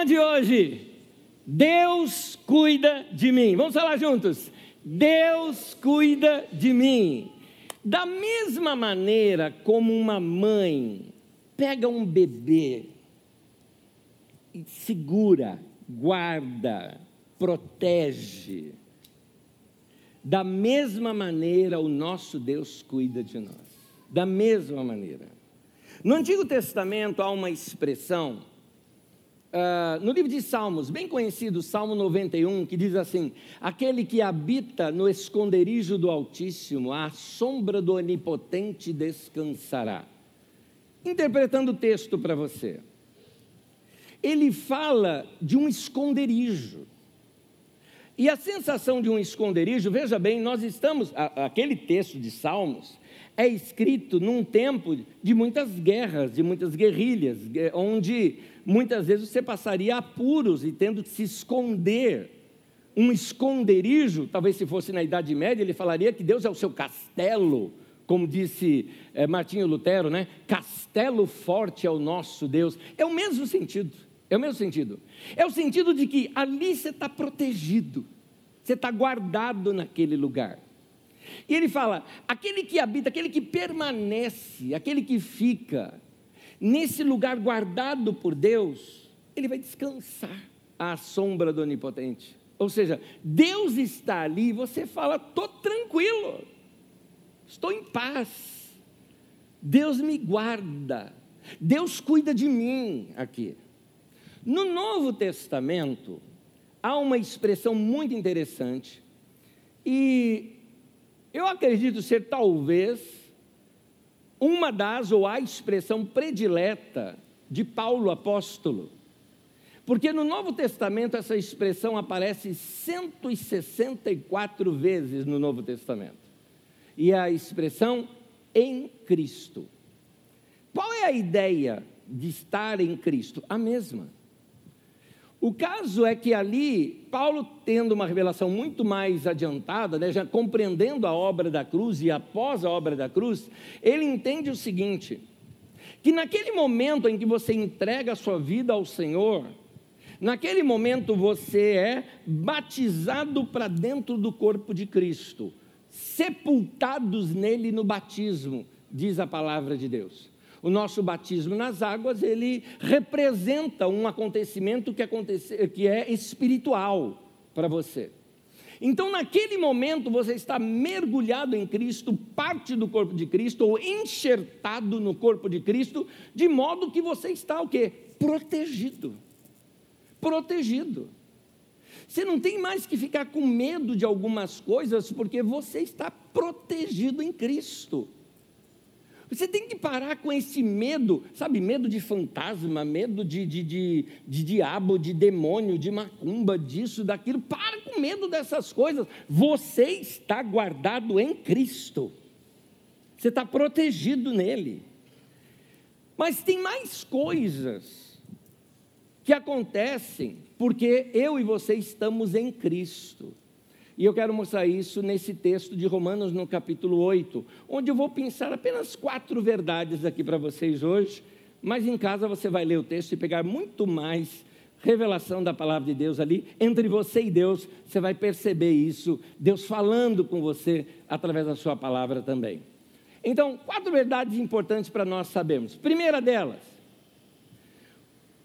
tema de hoje: Deus cuida de mim. Vamos falar juntos? Deus cuida de mim. Da mesma maneira como uma mãe pega um bebê e segura, guarda, protege, da mesma maneira o nosso Deus cuida de nós. Da mesma maneira. No Antigo Testamento há uma expressão Uh, no livro de Salmos, bem conhecido, Salmo 91, que diz assim: Aquele que habita no esconderijo do Altíssimo, à sombra do Onipotente descansará. Interpretando o texto para você, ele fala de um esconderijo. E a sensação de um esconderijo, veja bem, nós estamos, aquele texto de Salmos é escrito num tempo de muitas guerras, de muitas guerrilhas, onde muitas vezes você passaria apuros e tendo que se esconder. Um esconderijo, talvez se fosse na Idade Média, ele falaria que Deus é o seu castelo, como disse é, Martinho Lutero, né? Castelo forte é o nosso Deus. É o mesmo sentido, é o mesmo sentido. É o sentido de que ali você está protegido, você está guardado naquele lugar. E ele fala: aquele que habita, aquele que permanece, aquele que fica, nesse lugar guardado por Deus, ele vai descansar à sombra do Onipotente. Ou seja, Deus está ali e você fala, estou tranquilo, estou em paz. Deus me guarda, Deus cuida de mim aqui. No Novo Testamento, há uma expressão muito interessante, e eu acredito ser talvez uma das, ou a expressão predileta de Paulo apóstolo. Porque no Novo Testamento essa expressão aparece 164 vezes no Novo Testamento. E é a expressão em Cristo. Qual é a ideia de estar em Cristo? A mesma. O caso é que ali, Paulo, tendo uma revelação muito mais adiantada, né, já compreendendo a obra da cruz e após a obra da cruz, ele entende o seguinte: que naquele momento em que você entrega a sua vida ao Senhor, naquele momento você é batizado para dentro do corpo de Cristo, sepultados nele no batismo, diz a palavra de Deus. O nosso batismo nas águas, ele representa um acontecimento que, acontece, que é espiritual para você. Então, naquele momento, você está mergulhado em Cristo, parte do corpo de Cristo, ou enxertado no corpo de Cristo, de modo que você está o quê? Protegido. Protegido. Você não tem mais que ficar com medo de algumas coisas, porque você está protegido em Cristo. Você tem que parar com esse medo, sabe? Medo de fantasma, medo de, de, de, de diabo, de demônio, de macumba, disso, daquilo. Para com medo dessas coisas. Você está guardado em Cristo. Você está protegido nele. Mas tem mais coisas que acontecem porque eu e você estamos em Cristo. E eu quero mostrar isso nesse texto de Romanos, no capítulo 8, onde eu vou pensar apenas quatro verdades aqui para vocês hoje, mas em casa você vai ler o texto e pegar muito mais revelação da palavra de Deus ali. Entre você e Deus, você vai perceber isso, Deus falando com você através da sua palavra também. Então, quatro verdades importantes para nós sabermos. Primeira delas,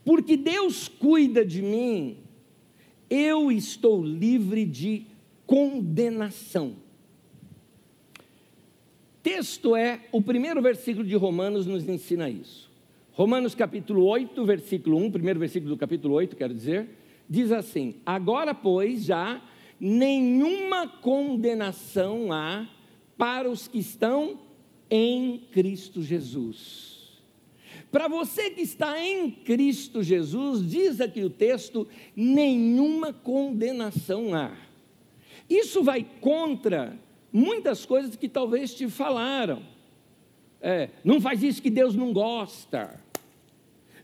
porque Deus cuida de mim, eu estou livre de condenação. Texto é o primeiro versículo de Romanos nos ensina isso. Romanos capítulo 8, versículo 1, primeiro versículo do capítulo 8, quero dizer, diz assim: Agora, pois, já nenhuma condenação há para os que estão em Cristo Jesus. Para você que está em Cristo Jesus, diz aqui o texto: nenhuma condenação há. Isso vai contra muitas coisas que talvez te falaram. É, não faz isso que Deus não gosta.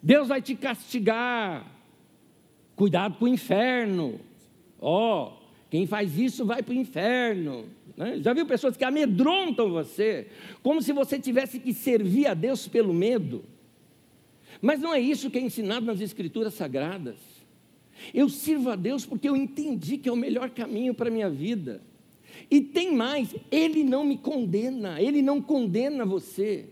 Deus vai te castigar. Cuidado com o inferno. Ó, oh, quem faz isso vai para o inferno. Né? Já viu pessoas que amedrontam você, como se você tivesse que servir a Deus pelo medo. Mas não é isso que é ensinado nas Escrituras Sagradas. Eu sirvo a Deus porque eu entendi que é o melhor caminho para a minha vida. E tem mais, Ele não me condena, Ele não condena você.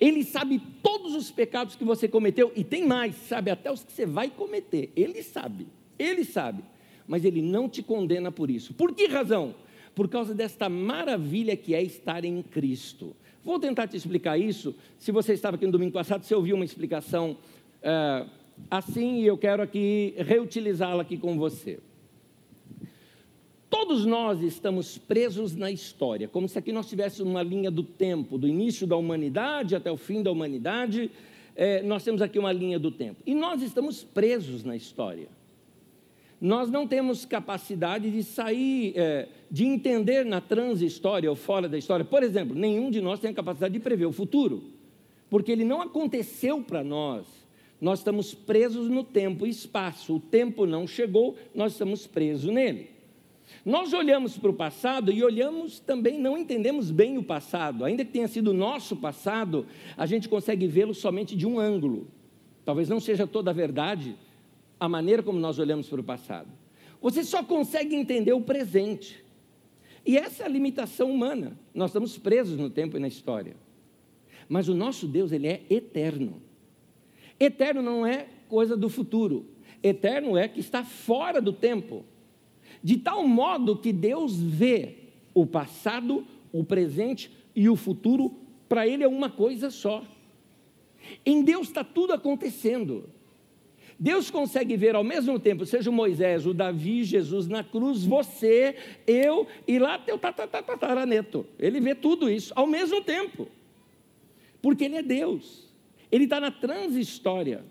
Ele sabe todos os pecados que você cometeu, e tem mais, sabe até os que você vai cometer. Ele sabe, Ele sabe, mas Ele não te condena por isso. Por que razão? Por causa desta maravilha que é estar em Cristo. Vou tentar te explicar isso. Se você estava aqui no domingo passado, você ouviu uma explicação uh, assim, e eu quero aqui reutilizá-la aqui com você. Todos nós estamos presos na história, como se aqui nós tivéssemos uma linha do tempo, do início da humanidade até o fim da humanidade, é, nós temos aqui uma linha do tempo. E nós estamos presos na história. Nós não temos capacidade de sair, é, de entender na transhistória ou fora da história. Por exemplo, nenhum de nós tem a capacidade de prever o futuro, porque ele não aconteceu para nós. Nós estamos presos no tempo e espaço. O tempo não chegou, nós estamos presos nele. Nós olhamos para o passado e olhamos também, não entendemos bem o passado, ainda que tenha sido nosso passado, a gente consegue vê-lo somente de um ângulo. Talvez não seja toda a verdade a maneira como nós olhamos para o passado. Você só consegue entender o presente. E essa é a limitação humana. Nós estamos presos no tempo e na história. Mas o nosso Deus, ele é eterno. Eterno não é coisa do futuro. Eterno é que está fora do tempo de tal modo que Deus vê o passado, o presente e o futuro, para Ele é uma coisa só. Em Deus está tudo acontecendo. Deus consegue ver ao mesmo tempo, seja o Moisés, o Davi, Jesus na cruz, você, eu e lá teu tataraneto. Ele vê tudo isso ao mesmo tempo. Porque Ele é Deus. Ele está na transhistória.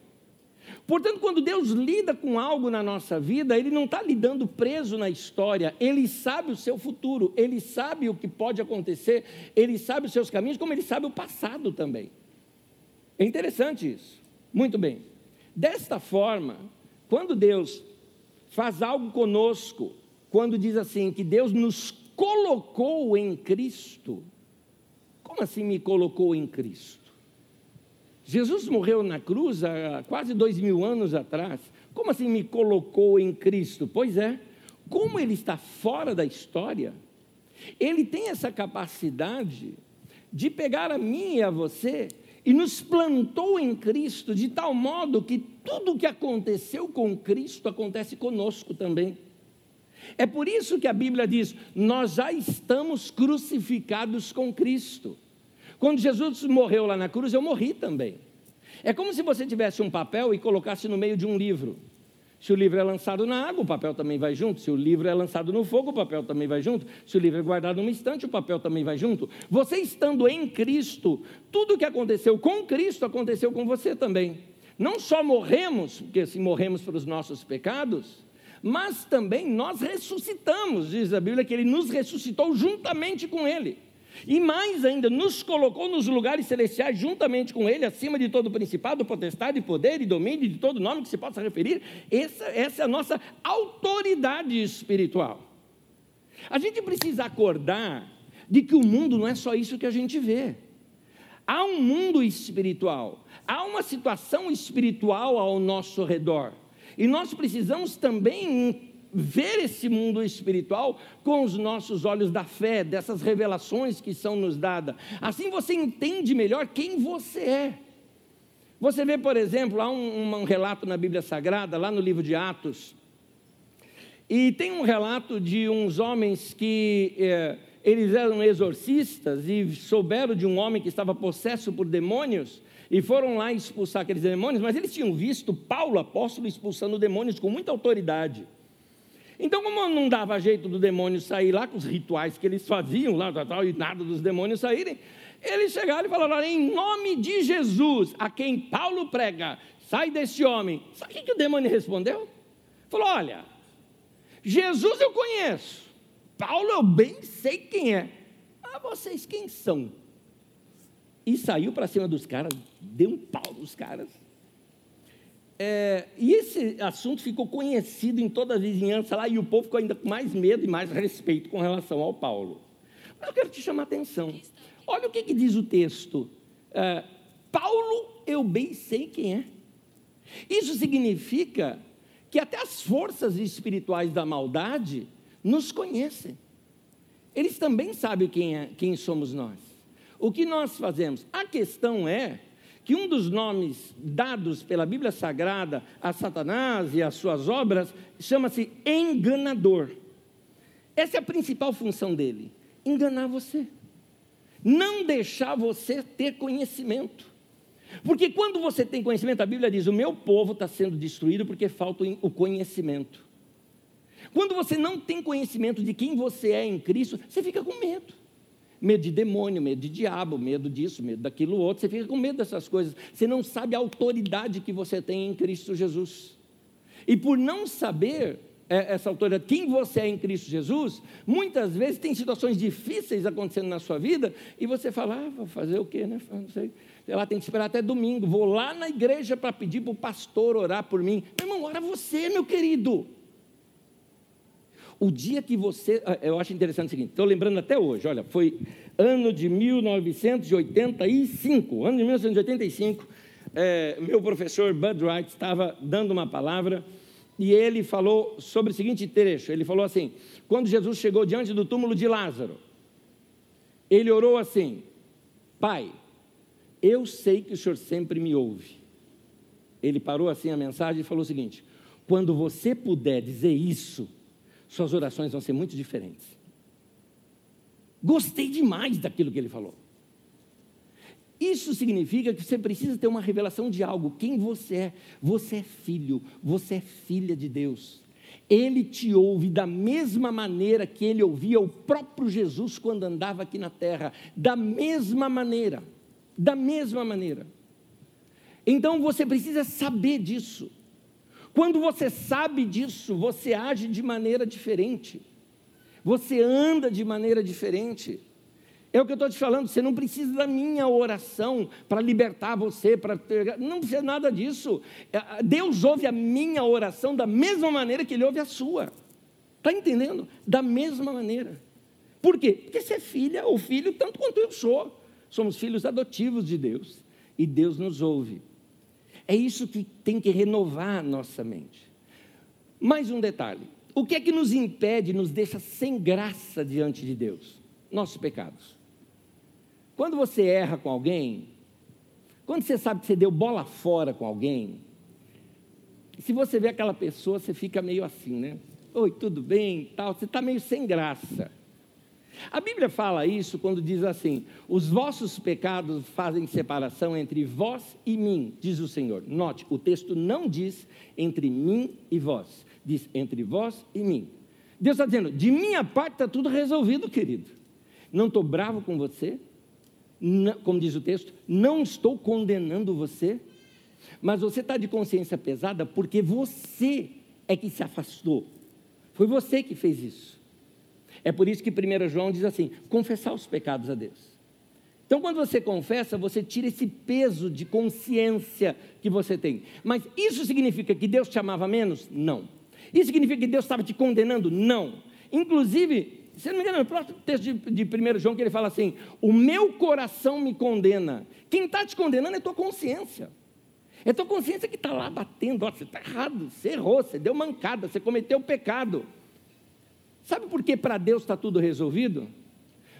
Portanto, quando Deus lida com algo na nossa vida, Ele não está lidando preso na história, Ele sabe o seu futuro, Ele sabe o que pode acontecer, Ele sabe os seus caminhos, como Ele sabe o passado também. É interessante isso. Muito bem. Desta forma, quando Deus faz algo conosco, quando diz assim, que Deus nos colocou em Cristo, como assim me colocou em Cristo? Jesus morreu na cruz há quase dois mil anos atrás. Como assim me colocou em Cristo? Pois é, como ele está fora da história, ele tem essa capacidade de pegar a mim e a você e nos plantou em Cristo de tal modo que tudo o que aconteceu com Cristo acontece conosco também. É por isso que a Bíblia diz: nós já estamos crucificados com Cristo. Quando Jesus morreu lá na cruz, eu morri também. É como se você tivesse um papel e colocasse no meio de um livro. Se o livro é lançado na água, o papel também vai junto. Se o livro é lançado no fogo, o papel também vai junto. Se o livro é guardado num instante, o papel também vai junto. Você estando em Cristo, tudo o que aconteceu com Cristo aconteceu com você também. Não só morremos, porque se morremos para os nossos pecados, mas também nós ressuscitamos. Diz a Bíblia que ele nos ressuscitou juntamente com ele. E mais ainda, nos colocou nos lugares celestiais juntamente com Ele, acima de todo principado, potestade, poder e domínio, de todo nome que se possa referir. Essa, essa é a nossa autoridade espiritual. A gente precisa acordar de que o mundo não é só isso que a gente vê. Há um mundo espiritual, há uma situação espiritual ao nosso redor. E nós precisamos também ver esse mundo espiritual com os nossos olhos da fé, dessas revelações que são nos dadas. Assim você entende melhor quem você é. Você vê, por exemplo, há um, um relato na Bíblia Sagrada, lá no livro de Atos, e tem um relato de uns homens que é, eles eram exorcistas e souberam de um homem que estava possesso por demônios e foram lá expulsar aqueles demônios, mas eles tinham visto Paulo, apóstolo, expulsando demônios com muita autoridade. Então, como não dava jeito do demônio sair lá com os rituais que eles faziam lá tal, e nada dos demônios saírem, eles chegaram e falaram: em nome de Jesus, a quem Paulo prega, sai desse homem. Sabe o que o demônio respondeu? Falou: olha, Jesus eu conheço, Paulo eu bem sei quem é. Ah, vocês quem são? E saiu para cima dos caras, deu um pau nos caras. É, e esse assunto ficou conhecido em toda a vizinhança lá, e o povo ficou ainda com mais medo e mais respeito com relação ao Paulo. Mas eu quero te chamar a atenção. Olha o que, que diz o texto. É, Paulo, eu bem sei quem é. Isso significa que até as forças espirituais da maldade nos conhecem. Eles também sabem quem, é, quem somos nós. O que nós fazemos? A questão é que um dos nomes dados pela Bíblia Sagrada a Satanás e às suas obras chama-se enganador. Essa é a principal função dele: enganar você, não deixar você ter conhecimento. Porque quando você tem conhecimento, a Bíblia diz: o meu povo está sendo destruído porque falta o conhecimento. Quando você não tem conhecimento de quem você é em Cristo, você fica com medo. Medo de demônio, medo de diabo, medo disso, medo daquilo outro. Você fica com medo dessas coisas. Você não sabe a autoridade que você tem em Cristo Jesus. E por não saber é, essa autoridade, quem você é em Cristo Jesus, muitas vezes tem situações difíceis acontecendo na sua vida e você fala, ah, vou fazer o quê, né? Não sei tem que esperar até domingo, vou lá na igreja para pedir para o pastor orar por mim. Meu irmão, ora você, meu querido. O dia que você. Ah, eu acho interessante o seguinte, estou lembrando até hoje, olha, foi ano de 1985, ano de 1985, é, meu professor Bud Wright estava dando uma palavra e ele falou sobre o seguinte trecho: ele falou assim, quando Jesus chegou diante do túmulo de Lázaro, ele orou assim: Pai, eu sei que o Senhor sempre me ouve. Ele parou assim a mensagem e falou o seguinte: quando você puder dizer isso, suas orações vão ser muito diferentes. Gostei demais daquilo que ele falou. Isso significa que você precisa ter uma revelação de algo. Quem você é? Você é filho, você é filha de Deus. Ele te ouve da mesma maneira que ele ouvia o próprio Jesus quando andava aqui na terra. Da mesma maneira da mesma maneira. Então você precisa saber disso. Quando você sabe disso, você age de maneira diferente. Você anda de maneira diferente. É o que eu estou te falando, você não precisa da minha oração para libertar você, para não precisa nada disso. É, Deus ouve a minha oração da mesma maneira que Ele ouve a sua. Está entendendo? Da mesma maneira. Por quê? Porque você é filha ou filho tanto quanto eu sou. Somos filhos adotivos de Deus e Deus nos ouve. É isso que tem que renovar a nossa mente. Mais um detalhe: o que é que nos impede, nos deixa sem graça diante de Deus? Nossos pecados. Quando você erra com alguém, quando você sabe que você deu bola fora com alguém, se você vê aquela pessoa, você fica meio assim, né? Oi, tudo bem? Tal, você está meio sem graça. A Bíblia fala isso quando diz assim: os vossos pecados fazem separação entre vós e mim, diz o Senhor. Note, o texto não diz entre mim e vós, diz entre vós e mim. Deus está dizendo: de minha parte está tudo resolvido, querido. Não estou bravo com você, não, como diz o texto, não estou condenando você, mas você está de consciência pesada porque você é que se afastou. Foi você que fez isso. É por isso que 1 João diz assim: confessar os pecados a Deus. Então, quando você confessa, você tira esse peso de consciência que você tem. Mas isso significa que Deus te amava menos? Não. Isso significa que Deus estava te condenando? Não. Inclusive, se não me engano, no próximo texto de, de 1 João, que ele fala assim: O meu coração me condena. Quem está te condenando é tua consciência. É tua consciência que está lá batendo. Você está errado, você errou, você deu mancada, você cometeu pecado. Sabe por que para Deus está tudo resolvido?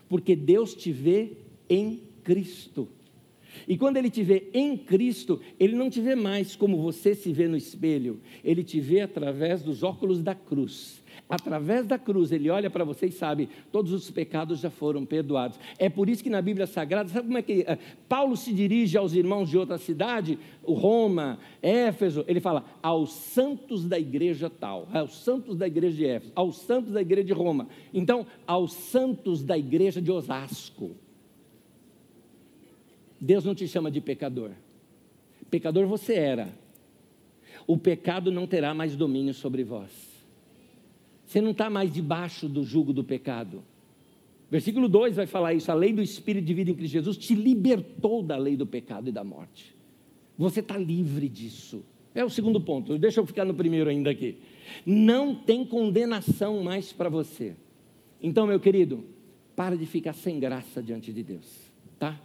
Porque Deus te vê em Cristo. E quando Ele te vê em Cristo, Ele não te vê mais como você se vê no espelho, Ele te vê através dos óculos da cruz através da cruz, ele olha para você e sabe, todos os pecados já foram perdoados. É por isso que na Bíblia Sagrada, sabe como é que uh, Paulo se dirige aos irmãos de outra cidade, Roma, Éfeso, ele fala, aos santos da igreja tal, aos santos da igreja de Éfeso, aos santos da igreja de Roma. Então, aos santos da igreja de Osasco. Deus não te chama de pecador. Pecador você era. O pecado não terá mais domínio sobre vós. Você não está mais debaixo do jugo do pecado. Versículo 2 vai falar isso: a lei do Espírito de vida em Cristo Jesus te libertou da lei do pecado e da morte. Você está livre disso. É o segundo ponto, deixa eu ficar no primeiro ainda aqui. Não tem condenação mais para você. Então, meu querido, para de ficar sem graça diante de Deus, tá?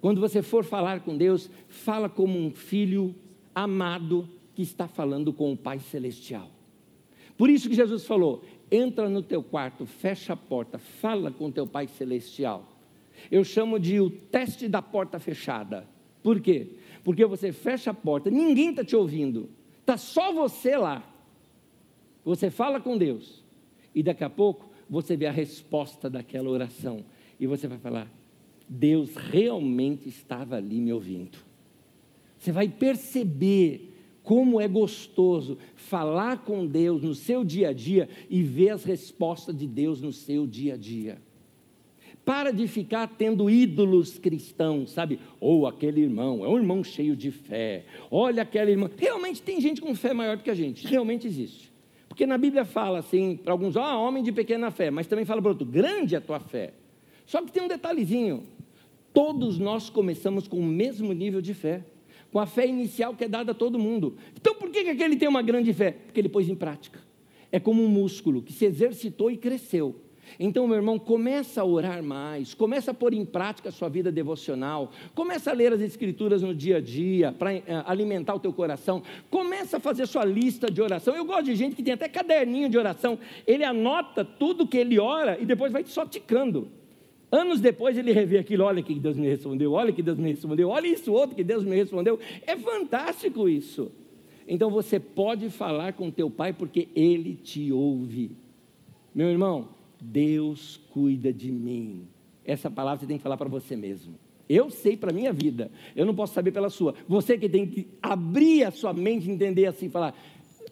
Quando você for falar com Deus, fala como um filho amado que está falando com o Pai Celestial. Por isso que Jesus falou: entra no teu quarto, fecha a porta, fala com teu Pai Celestial. Eu chamo de o teste da porta fechada. Por quê? Porque você fecha a porta, ninguém está te ouvindo, está só você lá. Você fala com Deus, e daqui a pouco você vê a resposta daquela oração, e você vai falar: Deus realmente estava ali me ouvindo. Você vai perceber como é gostoso falar com Deus no seu dia a dia e ver as respostas de Deus no seu dia a dia. Para de ficar tendo ídolos cristãos, sabe? Ou oh, aquele irmão, é um irmão cheio de fé. Olha aquela irmã. Realmente tem gente com fé maior do que a gente, realmente existe. Porque na Bíblia fala assim, para alguns, ó, homem de pequena fé, mas também fala para outro, grande é a tua fé. Só que tem um detalhezinho: todos nós começamos com o mesmo nível de fé com a fé inicial que é dada a todo mundo. Então por que, que aquele tem uma grande fé? Porque ele pôs em prática. É como um músculo que se exercitou e cresceu. Então, meu irmão, começa a orar mais, começa a pôr em prática a sua vida devocional, começa a ler as escrituras no dia a dia para uh, alimentar o teu coração, começa a fazer sua lista de oração. Eu gosto de gente que tem até caderninho de oração. Ele anota tudo que ele ora e depois vai só ticando. Anos depois ele revê aquilo, olha que Deus me respondeu, olha que Deus me respondeu, olha isso outro que Deus me respondeu. É fantástico isso. Então você pode falar com teu pai porque ele te ouve. Meu irmão, Deus cuida de mim. Essa palavra você tem que falar para você mesmo. Eu sei para a minha vida, eu não posso saber pela sua. Você que tem que abrir a sua mente, entender assim, falar: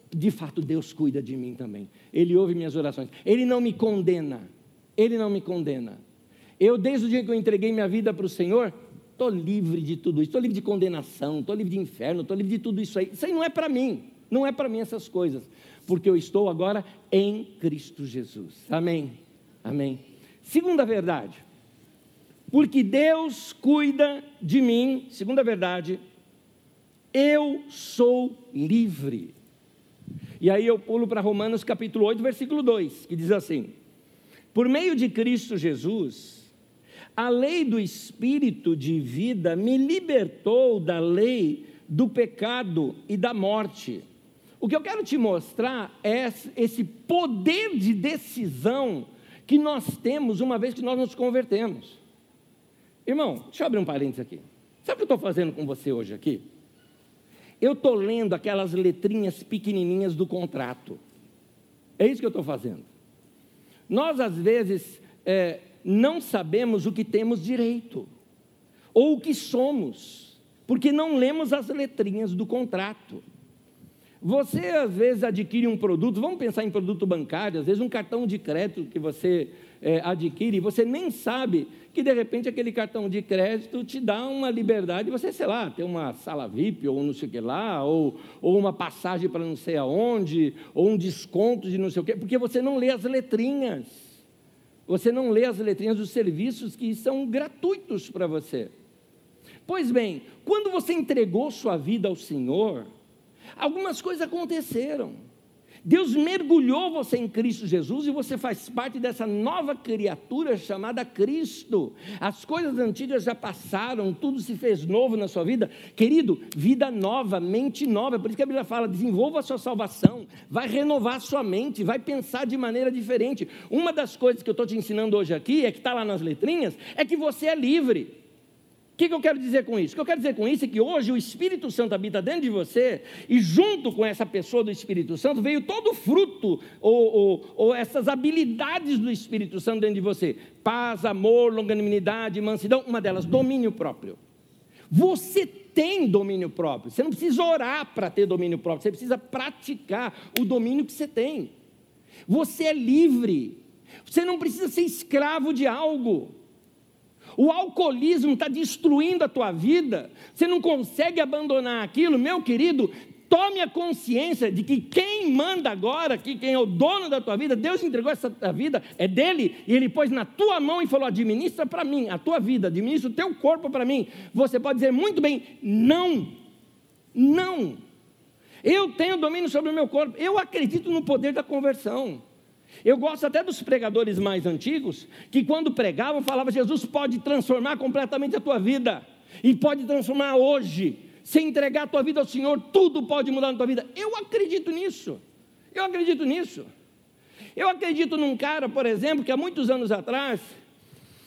de fato Deus cuida de mim também. Ele ouve minhas orações. Ele não me condena. Ele não me condena. Eu, desde o dia que eu entreguei minha vida para o Senhor, estou livre de tudo isso, estou livre de condenação, estou livre de inferno, estou livre de tudo isso aí. Isso aí não é para mim, não é para mim essas coisas, porque eu estou agora em Cristo Jesus. Amém. Amém. Segunda verdade, porque Deus cuida de mim, segunda verdade, eu sou livre. E aí eu pulo para Romanos capítulo 8, versículo 2, que diz assim: Por meio de Cristo Jesus, a lei do espírito de vida me libertou da lei do pecado e da morte. O que eu quero te mostrar é esse poder de decisão que nós temos uma vez que nós nos convertemos. Irmão, deixa eu abrir um parênteses aqui. Sabe o que eu estou fazendo com você hoje aqui? Eu estou lendo aquelas letrinhas pequenininhas do contrato. É isso que eu estou fazendo. Nós, às vezes, é, não sabemos o que temos direito, ou o que somos, porque não lemos as letrinhas do contrato. Você às vezes adquire um produto, vamos pensar em produto bancário, às vezes um cartão de crédito que você é, adquire, e você nem sabe que de repente aquele cartão de crédito te dá uma liberdade, você, sei lá, ter uma sala VIP ou não sei o que lá, ou, ou uma passagem para não sei aonde, ou um desconto de não sei o que, porque você não lê as letrinhas. Você não lê as letrinhas dos serviços que são gratuitos para você. Pois bem, quando você entregou sua vida ao Senhor, algumas coisas aconteceram. Deus mergulhou você em Cristo Jesus e você faz parte dessa nova criatura chamada Cristo. As coisas antigas já passaram, tudo se fez novo na sua vida. Querido, vida nova, mente nova. Por isso que a Bíblia fala: desenvolva a sua salvação, vai renovar a sua mente, vai pensar de maneira diferente. Uma das coisas que eu estou te ensinando hoje aqui, é que está lá nas letrinhas, é que você é livre. O que, que, eu quero dizer com isso? O que eu quero dizer com isso é que hoje o Espírito Santo habita dentro de você, e junto com essa pessoa do Espírito Santo veio todo o fruto, ou, ou, ou, essas habilidades do Espírito Santo dentro de você: paz, amor, longanimidade, mansidão, uma delas, domínio próprio. Você tem domínio próprio, você não precisa orar para ter domínio próprio, você precisa praticar o domínio que você tem. Você é livre, você não precisa ser escravo de algo. O alcoolismo está destruindo a tua vida, você não consegue abandonar aquilo, meu querido. Tome a consciência de que quem manda agora, que quem é o dono da tua vida, Deus entregou essa vida, é dele, e ele pôs na tua mão e falou: administra para mim a tua vida, administra o teu corpo para mim. Você pode dizer muito bem, não, não. Eu tenho domínio sobre o meu corpo, eu acredito no poder da conversão. Eu gosto até dos pregadores mais antigos, que quando pregavam, falavam: Jesus pode transformar completamente a tua vida, e pode transformar hoje. se entregar a tua vida ao Senhor, tudo pode mudar na tua vida. Eu acredito nisso. Eu acredito nisso. Eu acredito num cara, por exemplo, que há muitos anos atrás,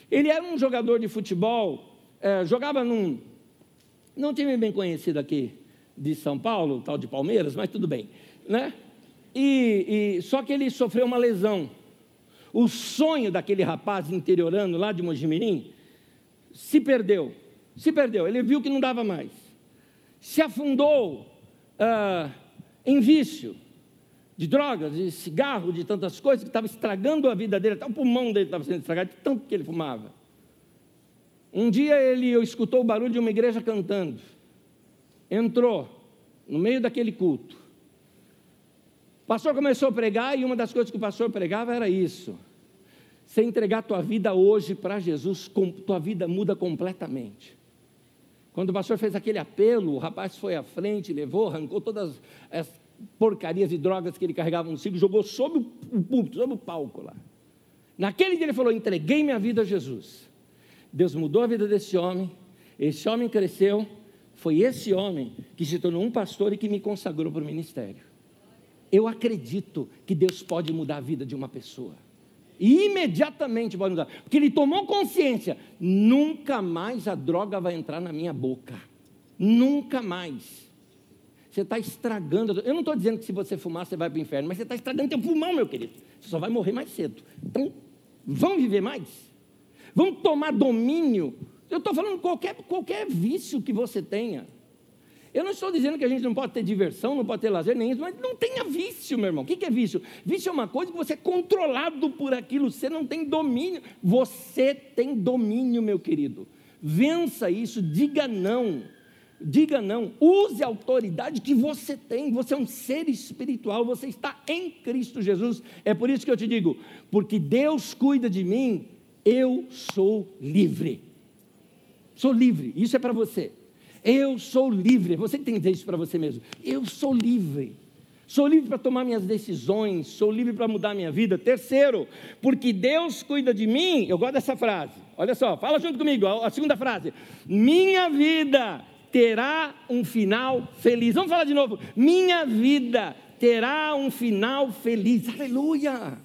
ele era um jogador de futebol, é, jogava num, num time bem conhecido aqui de São Paulo, tal de Palmeiras, mas tudo bem, né? E, e, só que ele sofreu uma lesão. O sonho daquele rapaz interiorano lá de Mojimirim se perdeu. Se perdeu. Ele viu que não dava mais se afundou ah, em vício de drogas, de cigarro, de tantas coisas que estava estragando a vida dele, até o pulmão dele estava sendo estragado de tanto que ele fumava. Um dia ele escutou o barulho de uma igreja cantando, entrou no meio daquele culto. O pastor começou a pregar e uma das coisas que o pastor pregava era isso. Se entregar tua vida hoje para Jesus, tua vida muda completamente. Quando o pastor fez aquele apelo, o rapaz foi à frente, levou, arrancou todas as porcarias e drogas que ele carregava no ciclo, jogou sobre o púlpito, sobre o palco lá. Naquele dia ele falou: entreguei minha vida a Jesus. Deus mudou a vida desse homem, esse homem cresceu, foi esse homem que se tornou um pastor e que me consagrou para o ministério. Eu acredito que Deus pode mudar a vida de uma pessoa. E imediatamente pode mudar. Porque ele tomou consciência: nunca mais a droga vai entrar na minha boca. Nunca mais. Você está estragando. Eu não estou dizendo que se você fumar você vai para o inferno, mas você está estragando teu pulmão, meu querido. Você só vai morrer mais cedo. Então, vamos viver mais? Vamos tomar domínio. Eu estou falando qualquer, qualquer vício que você tenha. Eu não estou dizendo que a gente não pode ter diversão, não pode ter lazer, nem isso, mas não tenha vício, meu irmão. O que é vício? Vício é uma coisa que você é controlado por aquilo, você não tem domínio. Você tem domínio, meu querido. Vença isso, diga não. Diga não, use a autoridade que você tem. Você é um ser espiritual, você está em Cristo Jesus. É por isso que eu te digo: porque Deus cuida de mim, eu sou livre. Sou livre, isso é para você. Eu sou livre. Você tem que dizer isso para você mesmo. Eu sou livre. Sou livre para tomar minhas decisões, sou livre para mudar minha vida. Terceiro, porque Deus cuida de mim. Eu gosto dessa frase. Olha só, fala junto comigo. A segunda frase: Minha vida terá um final feliz. Vamos falar de novo. Minha vida terá um final feliz. Aleluia.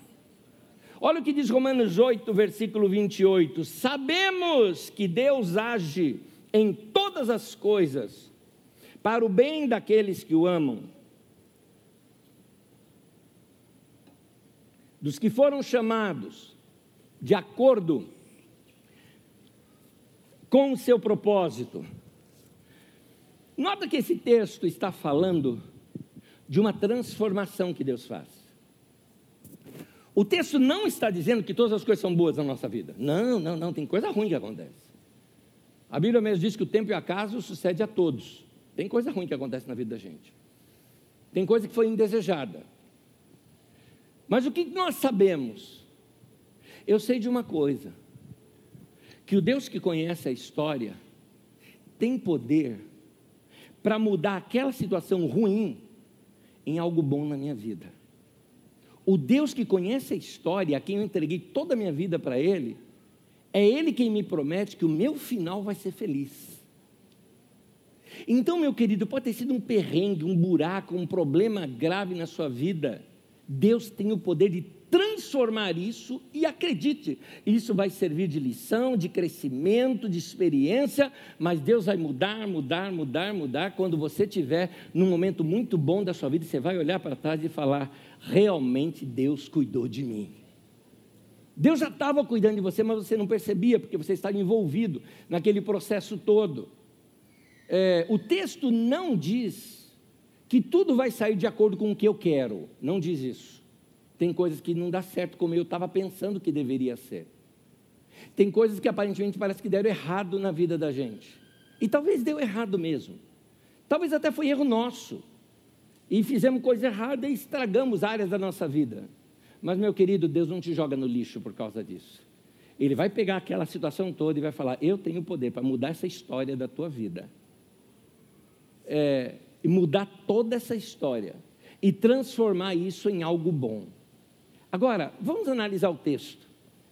Olha o que diz Romanos 8, versículo 28. Sabemos que Deus age em todas as coisas para o bem daqueles que o amam, dos que foram chamados de acordo com o seu propósito. Nota que esse texto está falando de uma transformação que Deus faz. O texto não está dizendo que todas as coisas são boas na nossa vida. Não, não, não, tem coisa ruim que acontece. A Bíblia mesmo diz que o tempo e o acaso sucede a todos. Tem coisa ruim que acontece na vida da gente. Tem coisa que foi indesejada. Mas o que nós sabemos? Eu sei de uma coisa: que o Deus que conhece a história tem poder para mudar aquela situação ruim em algo bom na minha vida. O Deus que conhece a história, a quem eu entreguei toda a minha vida para Ele, é Ele quem me promete que o meu final vai ser feliz. Então, meu querido, pode ter sido um perrengue, um buraco, um problema grave na sua vida. Deus tem o poder de transformar isso e acredite, isso vai servir de lição, de crescimento, de experiência, mas Deus vai mudar, mudar, mudar, mudar. Quando você tiver num momento muito bom da sua vida, você vai olhar para trás e falar: realmente Deus cuidou de mim. Deus já estava cuidando de você, mas você não percebia, porque você estava envolvido naquele processo todo. É, o texto não diz que tudo vai sair de acordo com o que eu quero, não diz isso. Tem coisas que não dá certo como eu estava pensando que deveria ser. Tem coisas que aparentemente parece que deram errado na vida da gente. E talvez deu errado mesmo. Talvez até foi erro nosso. E fizemos coisa errada e estragamos áreas da nossa vida. Mas, meu querido, Deus não te joga no lixo por causa disso. Ele vai pegar aquela situação toda e vai falar: Eu tenho poder para mudar essa história da tua vida. É, e mudar toda essa história. E transformar isso em algo bom. Agora, vamos analisar o texto.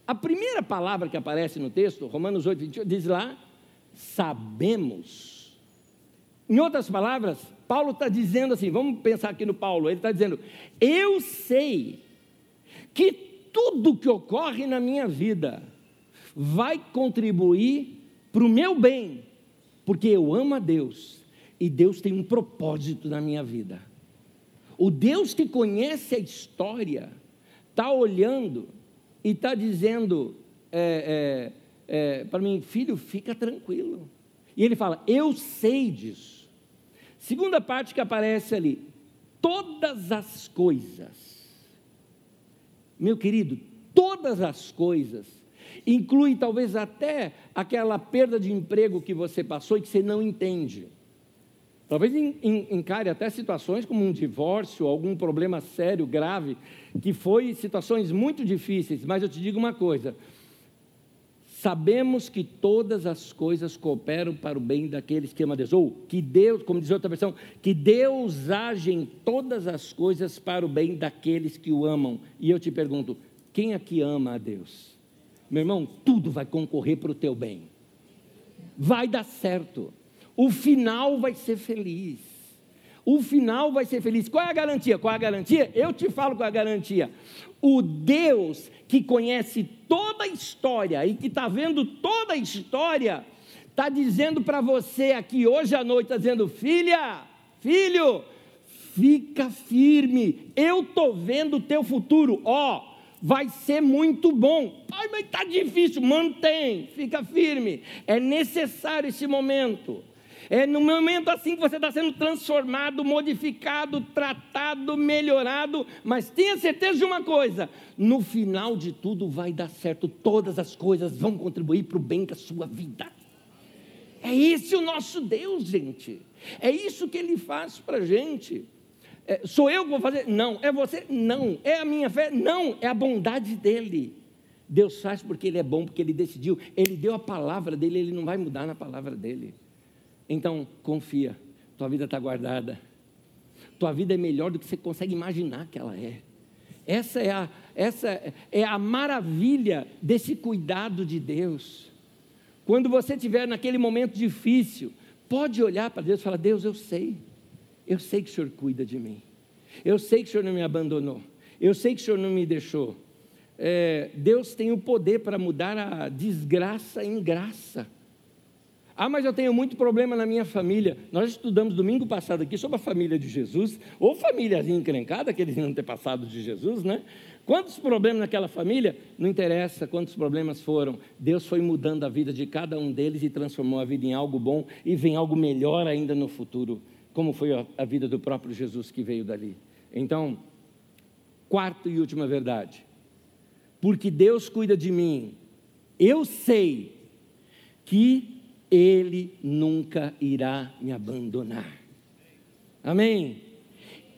A primeira palavra que aparece no texto, Romanos 8, 28, diz lá: sabemos. Em outras palavras, Paulo está dizendo assim: vamos pensar aqui no Paulo, ele está dizendo, eu sei que tudo que ocorre na minha vida vai contribuir para o meu bem, porque eu amo a Deus e Deus tem um propósito na minha vida. O Deus que conhece a história está olhando e está dizendo é, é, é, para mim, filho, fica tranquilo. E ele fala: Eu sei disso. Segunda parte que aparece ali, todas as coisas. Meu querido, todas as coisas. Inclui talvez até aquela perda de emprego que você passou e que você não entende. Talvez encare até situações como um divórcio, algum problema sério, grave, que foi situações muito difíceis, mas eu te digo uma coisa: Sabemos que todas as coisas cooperam para o bem daqueles que amam a Deus. Ou que Deus, como diz outra versão, que Deus age em todas as coisas para o bem daqueles que o amam. E eu te pergunto, quem aqui ama a Deus? Meu irmão, tudo vai concorrer para o teu bem. Vai dar certo. O final vai ser feliz. O final vai ser feliz. Qual é a garantia? Qual é a garantia? Eu te falo qual é a garantia. O Deus que conhece toda a história e que está vendo toda a história, está dizendo para você aqui hoje à noite, está dizendo, filha, filho, fica firme, eu estou vendo o teu futuro, ó, vai ser muito bom. Ai, mas está difícil, mantém, fica firme, é necessário esse momento. É no momento assim que você está sendo transformado, modificado, tratado, melhorado, mas tenha certeza de uma coisa: no final de tudo vai dar certo, todas as coisas vão contribuir para o bem da sua vida. É esse o nosso Deus, gente. É isso que Ele faz para a gente. É, sou eu que vou fazer? Não. É você? Não. É a minha fé? Não. É a bondade dEle. Deus faz porque Ele é bom, porque Ele decidiu. Ele deu a palavra dEle, Ele não vai mudar na palavra dEle. Então, confia, tua vida está guardada. Tua vida é melhor do que você consegue imaginar que ela é. Essa é a, essa é a maravilha desse cuidado de Deus. Quando você estiver naquele momento difícil, pode olhar para Deus e falar: Deus, eu sei, eu sei que o Senhor cuida de mim, eu sei que o Senhor não me abandonou, eu sei que o Senhor não me deixou. É, Deus tem o poder para mudar a desgraça em graça. Ah, mas eu tenho muito problema na minha família. Nós estudamos domingo passado aqui sobre a família de Jesus, ou família encrencada, aqueles antepassados de Jesus, né? Quantos problemas naquela família? Não interessa quantos problemas foram. Deus foi mudando a vida de cada um deles e transformou a vida em algo bom e vem algo melhor ainda no futuro, como foi a vida do próprio Jesus que veio dali. Então, quarta e última verdade. Porque Deus cuida de mim, eu sei que ele nunca irá me abandonar. Amém?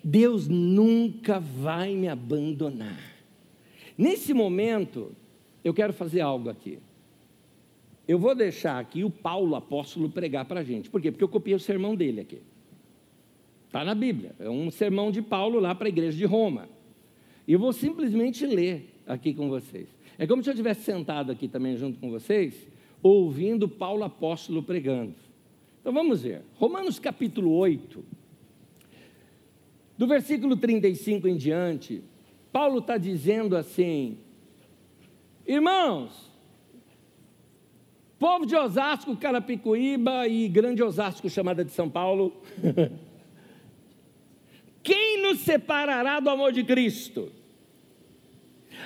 Deus nunca vai me abandonar. Nesse momento, eu quero fazer algo aqui. Eu vou deixar aqui o Paulo apóstolo pregar para a gente. Por quê? Porque eu copiei o sermão dele aqui. Está na Bíblia. É um sermão de Paulo lá para a igreja de Roma. E eu vou simplesmente ler aqui com vocês. É como se eu estivesse sentado aqui também junto com vocês ouvindo Paulo apóstolo pregando. Então vamos ver. Romanos capítulo 8, do versículo 35 em diante, Paulo está dizendo assim: Irmãos, povo de Osasco, Carapicuíba e Grande Osasco, chamada de São Paulo, quem nos separará do amor de Cristo?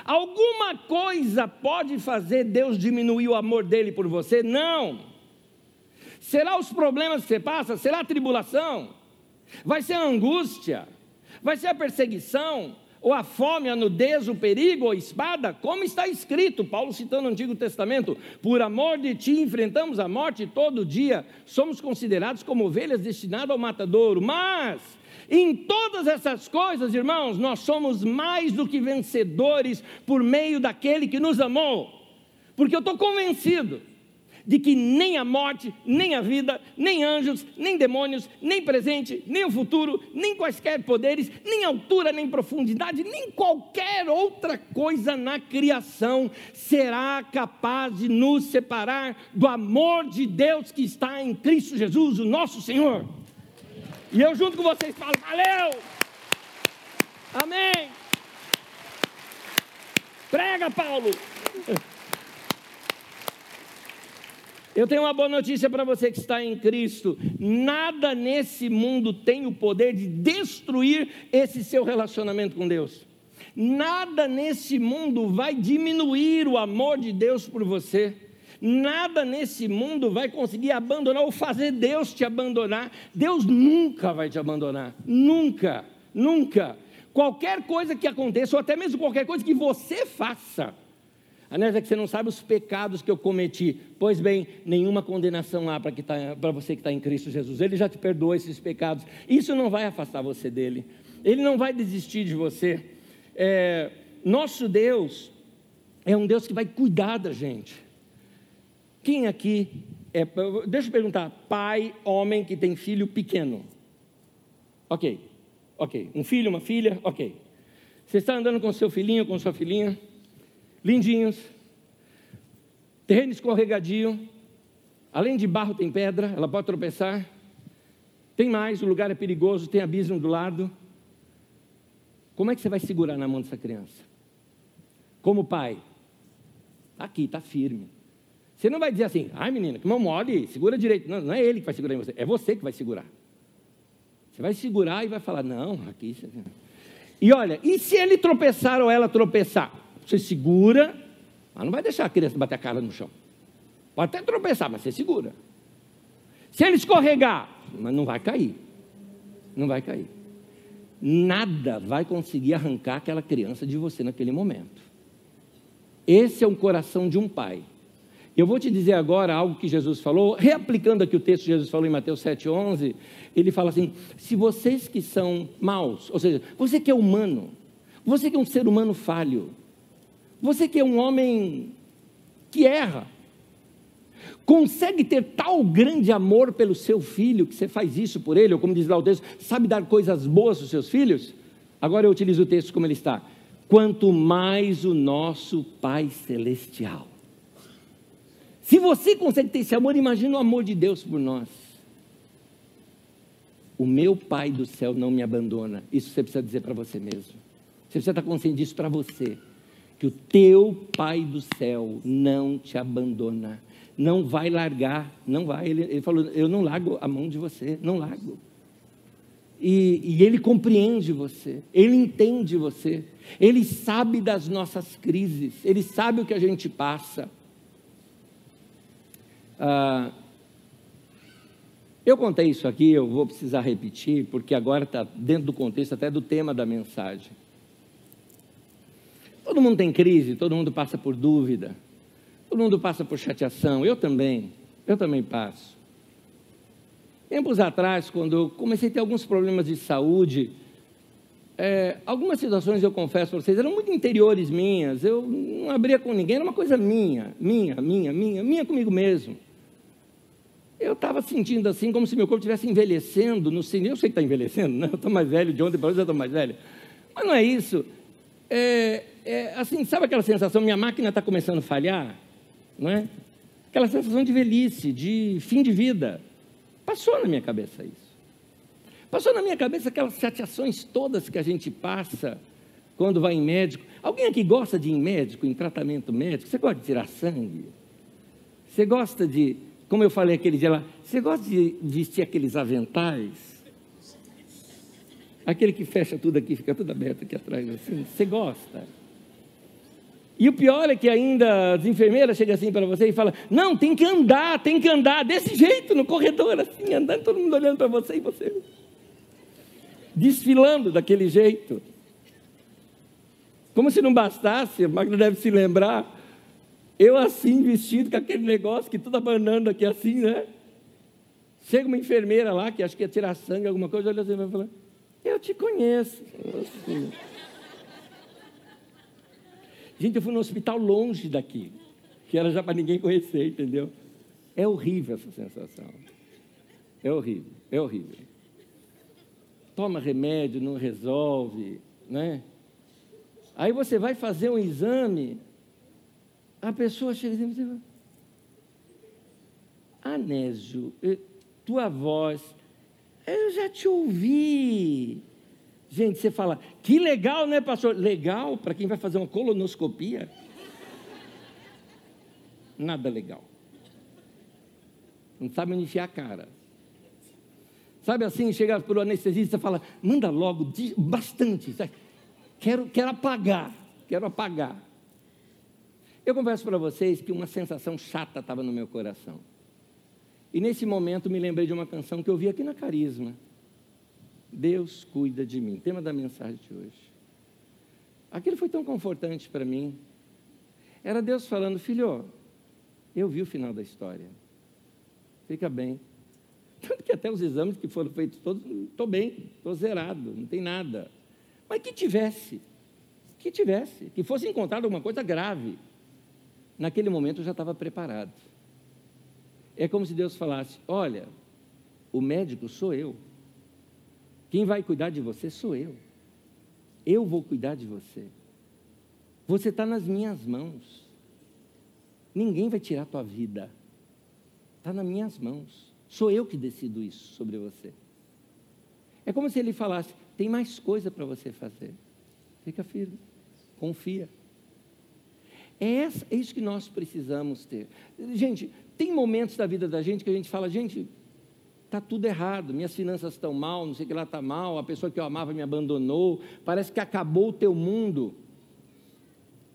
Alguma coisa pode fazer Deus diminuir o amor dele por você? Não. Será os problemas que você passa? Será a tribulação? Vai ser a angústia? Vai ser a perseguição? Ou a fome, a nudez, o perigo, a espada? Como está escrito, Paulo citando o Antigo Testamento: Por amor de ti enfrentamos a morte todo dia, somos considerados como ovelhas destinadas ao matadouro. Mas em todas essas coisas, irmãos, nós somos mais do que vencedores por meio daquele que nos amou. Porque eu estou convencido de que nem a morte, nem a vida, nem anjos, nem demônios, nem presente, nem o futuro, nem quaisquer poderes, nem altura, nem profundidade, nem qualquer outra coisa na criação será capaz de nos separar do amor de Deus que está em Cristo Jesus, o nosso Senhor. E eu junto com vocês falo, valeu! Amém! Prega, Paulo! Eu tenho uma boa notícia para você que está em Cristo. Nada nesse mundo tem o poder de destruir esse seu relacionamento com Deus. Nada nesse mundo vai diminuir o amor de Deus por você. Nada nesse mundo vai conseguir abandonar ou fazer Deus te abandonar. Deus nunca vai te abandonar. Nunca, nunca. Qualquer coisa que aconteça, ou até mesmo qualquer coisa que você faça, Anés, é que você não sabe os pecados que eu cometi. Pois bem, nenhuma condenação há para tá, você que está em Cristo Jesus. Ele já te perdoou esses pecados. Isso não vai afastar você dele. Ele não vai desistir de você. É, nosso Deus é um Deus que vai cuidar da gente. Quem aqui é, deixa eu perguntar, pai, homem que tem filho pequeno? Ok, ok. Um filho, uma filha, ok. Você está andando com seu filhinho, com sua filhinha? lindinhos, terreno escorregadio, além de barro tem pedra, ela pode tropeçar. Tem mais, o lugar é perigoso, tem abismo do lado. Como é que você vai segurar na mão dessa criança? Como pai, tá aqui, está firme. Você não vai dizer assim, ai menina, que mão mole, segura direito. Não, não é ele que vai segurar em você, é você que vai segurar. Você vai segurar e vai falar, não, aqui. E olha, e se ele tropeçar ou ela tropeçar? Você segura, mas não vai deixar a criança bater a cara no chão. Pode até tropeçar, mas você segura. Se ele escorregar, mas não vai cair. Não vai cair. Nada vai conseguir arrancar aquela criança de você naquele momento. Esse é o coração de um pai. Eu vou te dizer agora algo que Jesus falou, reaplicando aqui o texto que Jesus falou em Mateus 7,11, ele fala assim: se vocês que são maus, ou seja, você que é humano, você que é um ser humano falho, você que é um homem que erra, consegue ter tal grande amor pelo seu filho que você faz isso por ele, ou como diz lá o texto, sabe dar coisas boas aos seus filhos? Agora eu utilizo o texto como ele está. Quanto mais o nosso Pai Celestial. Se você consegue ter esse amor, imagina o amor de Deus por nós. O meu Pai do céu não me abandona. Isso você precisa dizer para você mesmo. Você precisa estar consciente disso para você que o teu Pai do céu não te abandona, não vai largar, não vai. Ele, ele falou: Eu não largo a mão de você, não largo. E, e, ele compreende você, ele entende você, ele sabe das nossas crises, ele sabe o que a gente passa. Ah, eu contei isso aqui, eu vou precisar repetir, porque agora está dentro do contexto até do tema da mensagem. Todo mundo tem crise, todo mundo passa por dúvida, todo mundo passa por chateação, eu também, eu também passo. Tempos atrás, quando eu comecei a ter alguns problemas de saúde, é, algumas situações, eu confesso para vocês, eram muito interiores minhas, eu não abria com ninguém, era uma coisa minha, minha, minha, minha, minha comigo mesmo. Eu estava sentindo assim, como se meu corpo estivesse envelhecendo, no sentido, eu sei que está envelhecendo, né? eu estou mais velho, de ontem para hoje eu estou mais velho, mas não é isso. É, é, assim, sabe aquela sensação, minha máquina está começando a falhar? Não é? Aquela sensação de velhice, de fim de vida. Passou na minha cabeça isso. Passou na minha cabeça aquelas chateações todas que a gente passa quando vai em médico. Alguém aqui gosta de ir em médico, em tratamento médico? Você gosta de tirar sangue? Você gosta de, como eu falei aquele dia lá, você gosta de vestir aqueles aventais? Aquele que fecha tudo aqui, fica tudo aberto aqui atrás, assim. Você gosta? E o pior é que ainda as enfermeiras chegam assim para você e falam: Não, tem que andar, tem que andar desse jeito, no corredor, assim, andando, todo mundo olhando para você e você desfilando daquele jeito. Como se não bastasse, a máquina deve se lembrar, eu assim, vestido com aquele negócio que tudo abanando aqui assim, né? Chega uma enfermeira lá, que acho que ia tirar sangue, alguma coisa, olha assim e vai falar: eu te conheço. Gente, eu fui no hospital longe daqui, que era já para ninguém conhecer, entendeu? É horrível essa sensação. É horrível, é horrível. Toma remédio, não resolve, né? Aí você vai fazer um exame, a pessoa chega e diz, Anésio, eh, tua voz Eu já te ouvi. Gente, você fala, que legal, né, pastor? Legal para quem vai fazer uma colonoscopia? Nada legal. Não sabe onde enfiar a cara. Sabe assim, chega para o anestesista e fala, manda logo, bastante. Quero, quero apagar, quero apagar. Eu confesso para vocês que uma sensação chata estava no meu coração. E nesse momento me lembrei de uma canção que eu vi aqui na Carisma. Deus cuida de mim. Tema da mensagem de hoje. Aquilo foi tão confortante para mim. Era Deus falando, filho, eu vi o final da história. Fica bem. Tanto que até os exames que foram feitos todos, estou bem, estou zerado, não tem nada. Mas que tivesse, que tivesse, que fosse encontrado alguma coisa grave. Naquele momento eu já estava preparado. É como se Deus falasse: Olha, o médico sou eu. Quem vai cuidar de você sou eu. Eu vou cuidar de você. Você está nas minhas mãos. Ninguém vai tirar a tua vida. Está nas minhas mãos. Sou eu que decido isso sobre você. É como se ele falasse: tem mais coisa para você fazer. Fica firme, confia. É, isso que nós precisamos ter. Gente, tem momentos da vida da gente que a gente fala, gente, está tudo errado, minhas finanças estão mal, não sei o que lá está mal, a pessoa que eu amava me abandonou, parece que acabou o teu mundo.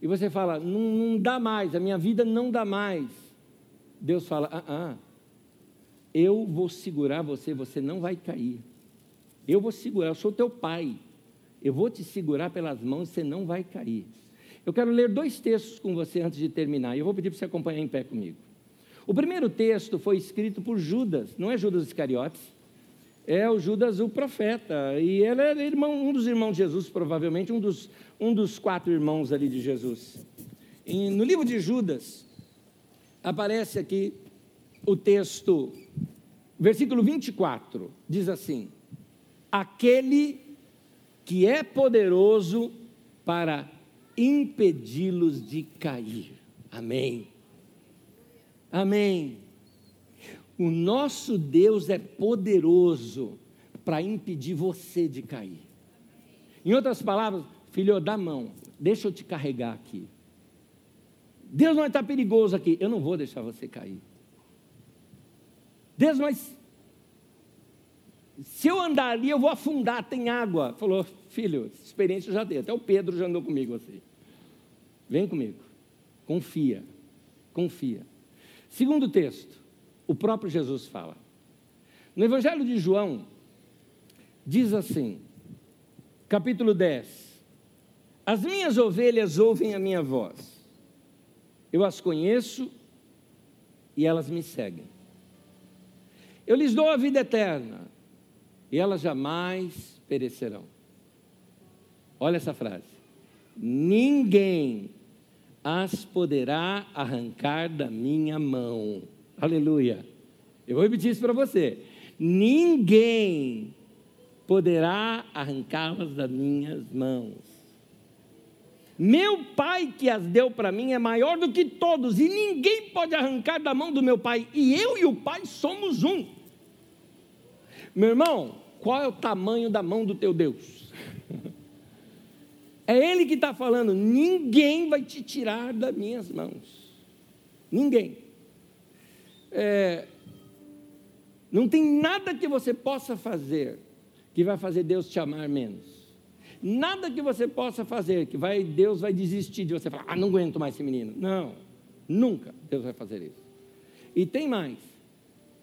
E você fala, não, não dá mais, a minha vida não dá mais. Deus fala, ah, ah, eu vou segurar você, você não vai cair. Eu vou segurar, eu sou teu pai. Eu vou te segurar pelas mãos, você não vai cair. Eu quero ler dois textos com você antes de terminar, e eu vou pedir para você acompanhar em pé comigo. O primeiro texto foi escrito por Judas, não é Judas Iscariotes, é o Judas o profeta, e ele era irmão, um dos irmãos de Jesus, provavelmente, um dos, um dos quatro irmãos ali de Jesus. E no livro de Judas, aparece aqui o texto, versículo 24, diz assim: Aquele que é poderoso para impedi-los de cair. Amém. Amém. O nosso Deus é poderoso para impedir você de cair. Em outras palavras, filho, dá mão, deixa eu te carregar aqui. Deus não está perigoso aqui, eu não vou deixar você cair. Deus, mas se eu andar ali, eu vou afundar, tem água. Falou, filho, experiência eu já dei, até o Pedro já andou comigo assim. Vem comigo, confia, confia. Segundo texto, o próprio Jesus fala. No Evangelho de João, diz assim, capítulo 10: As minhas ovelhas ouvem a minha voz, eu as conheço e elas me seguem. Eu lhes dou a vida eterna e elas jamais perecerão. Olha essa frase. Ninguém as poderá arrancar da minha mão. Aleluia. Eu vou repetir isso para você. Ninguém poderá arrancá-las das minhas mãos. Meu pai que as deu para mim é maior do que todos, e ninguém pode arrancar da mão do meu pai, e eu e o pai somos um. Meu irmão, qual é o tamanho da mão do teu Deus? É Ele que está falando: ninguém vai te tirar das minhas mãos. Ninguém. É, não tem nada que você possa fazer que vai fazer Deus te amar menos. Nada que você possa fazer que vai, Deus vai desistir de você falar, ah, não aguento mais esse menino. Não, nunca Deus vai fazer isso. E tem mais.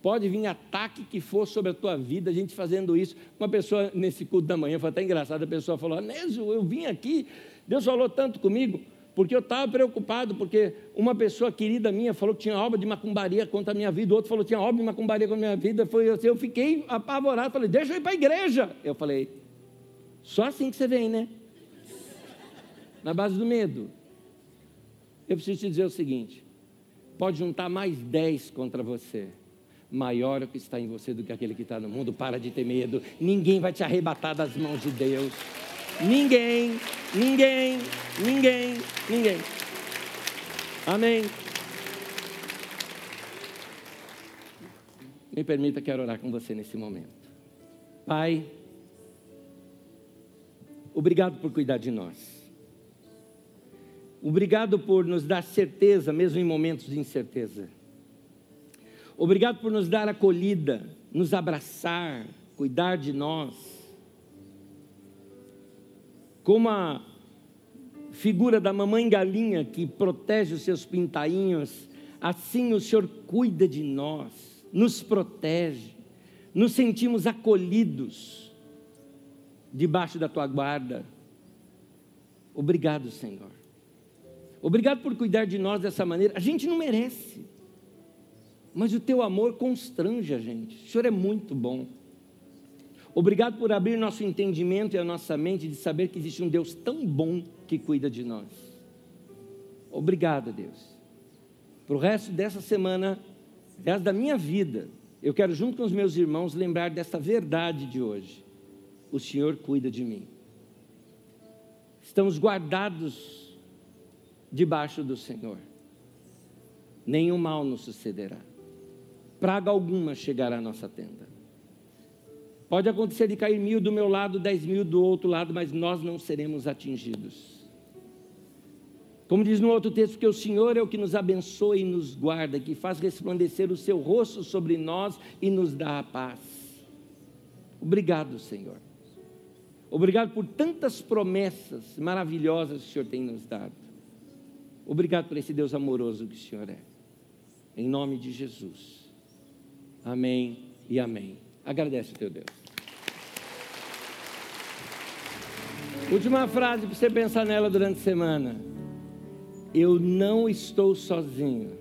Pode vir ataque que for sobre a tua vida, a gente fazendo isso. Uma pessoa nesse culto da manhã, foi até engraçado, a pessoa falou: Anésio, eu vim aqui, Deus falou tanto comigo, porque eu estava preocupado, porque uma pessoa querida minha falou que tinha obra de macumbaria contra a minha vida, o outro falou que tinha obra de macumbaria contra a minha vida. Foi assim, eu fiquei apavorado, falei: Deixa eu ir para a igreja. Eu falei: Só assim que você vem, né? Na base do medo. Eu preciso te dizer o seguinte: pode juntar mais dez contra você maior o que está em você do que aquele que está no mundo. Para de ter medo. Ninguém vai te arrebatar das mãos de Deus. Ninguém, ninguém, ninguém, ninguém. Amém. Me permita, quero orar com você nesse momento. Pai, obrigado por cuidar de nós. Obrigado por nos dar certeza, mesmo em momentos de incerteza. Obrigado por nos dar acolhida, nos abraçar, cuidar de nós. Como a figura da mamãe galinha que protege os seus pintainhos, assim o Senhor cuida de nós, nos protege, nos sentimos acolhidos debaixo da tua guarda. Obrigado, Senhor. Obrigado por cuidar de nós dessa maneira. A gente não merece, mas o teu amor constrange a gente. O Senhor é muito bom. Obrigado por abrir nosso entendimento e a nossa mente de saber que existe um Deus tão bom que cuida de nós. Obrigado, Deus. Para o resto dessa semana, resto da minha vida, eu quero, junto com os meus irmãos, lembrar dessa verdade de hoje. O Senhor cuida de mim. Estamos guardados debaixo do Senhor. Nenhum mal nos sucederá. Praga alguma chegará à nossa tenda. Pode acontecer de cair mil do meu lado, dez mil do outro lado, mas nós não seremos atingidos. Como diz no outro texto, que o Senhor é o que nos abençoa e nos guarda, que faz resplandecer o seu rosto sobre nós e nos dá a paz. Obrigado, Senhor. Obrigado por tantas promessas maravilhosas que o Senhor tem nos dado. Obrigado por esse Deus amoroso que o Senhor é. Em nome de Jesus. Amém e amém. Agradece o teu Deus. Última frase para você pensar nela durante a semana. Eu não estou sozinho,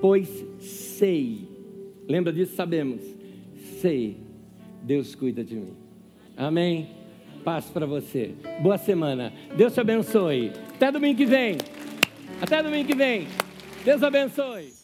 pois sei. Lembra disso? Sabemos. Sei. Deus cuida de mim. Amém. Paz para você. Boa semana. Deus te abençoe. Até domingo que vem. Até domingo que vem. Deus abençoe.